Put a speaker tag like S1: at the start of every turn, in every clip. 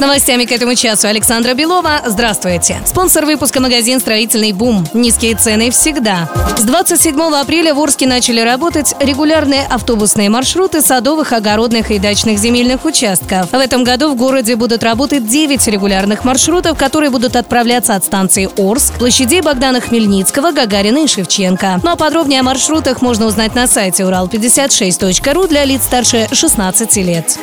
S1: Новостями к этому часу Александра Белова. Здравствуйте. Спонсор выпуска магазин «Строительный бум». Низкие цены всегда. С 27 апреля в Орске начали работать регулярные автобусные маршруты садовых, огородных и дачных земельных участков. В этом году в городе будут работать 9 регулярных маршрутов, которые будут отправляться от станции Орск, площадей Богдана Хмельницкого, Гагарина и Шевченко. Ну а подробнее о маршрутах можно узнать на сайте урал56.ру для лиц старше 16 лет.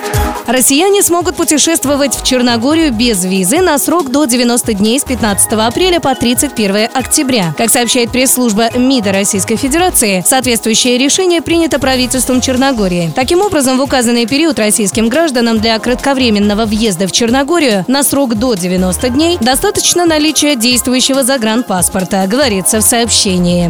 S1: Россияне смогут путешествовать в Черногорию без визы на срок до 90 дней с 15 апреля по 31 октября. Как сообщает пресс-служба МИДа Российской Федерации, соответствующее решение принято правительством Черногории. Таким образом, в указанный период российским гражданам для кратковременного въезда в Черногорию на срок до 90 дней достаточно наличия действующего загранпаспорта, говорится в сообщении.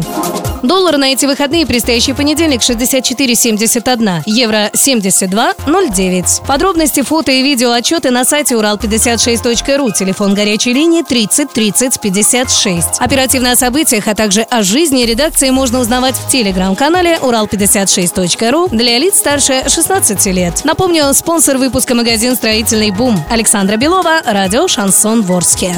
S1: Доллар на эти выходные предстоящий понедельник 64,71, евро 72,09. Подробности, фото и видео отчеты на сайте урал56.ру, телефон горячей линии 30 30 56. Оперативно о событиях, а также о жизни редакции можно узнавать в телеграм-канале урал56.ру для лиц старше 16 лет. Напомню, спонсор выпуска магазин «Строительный бум» Александра Белова, радио «Шансон Ворске».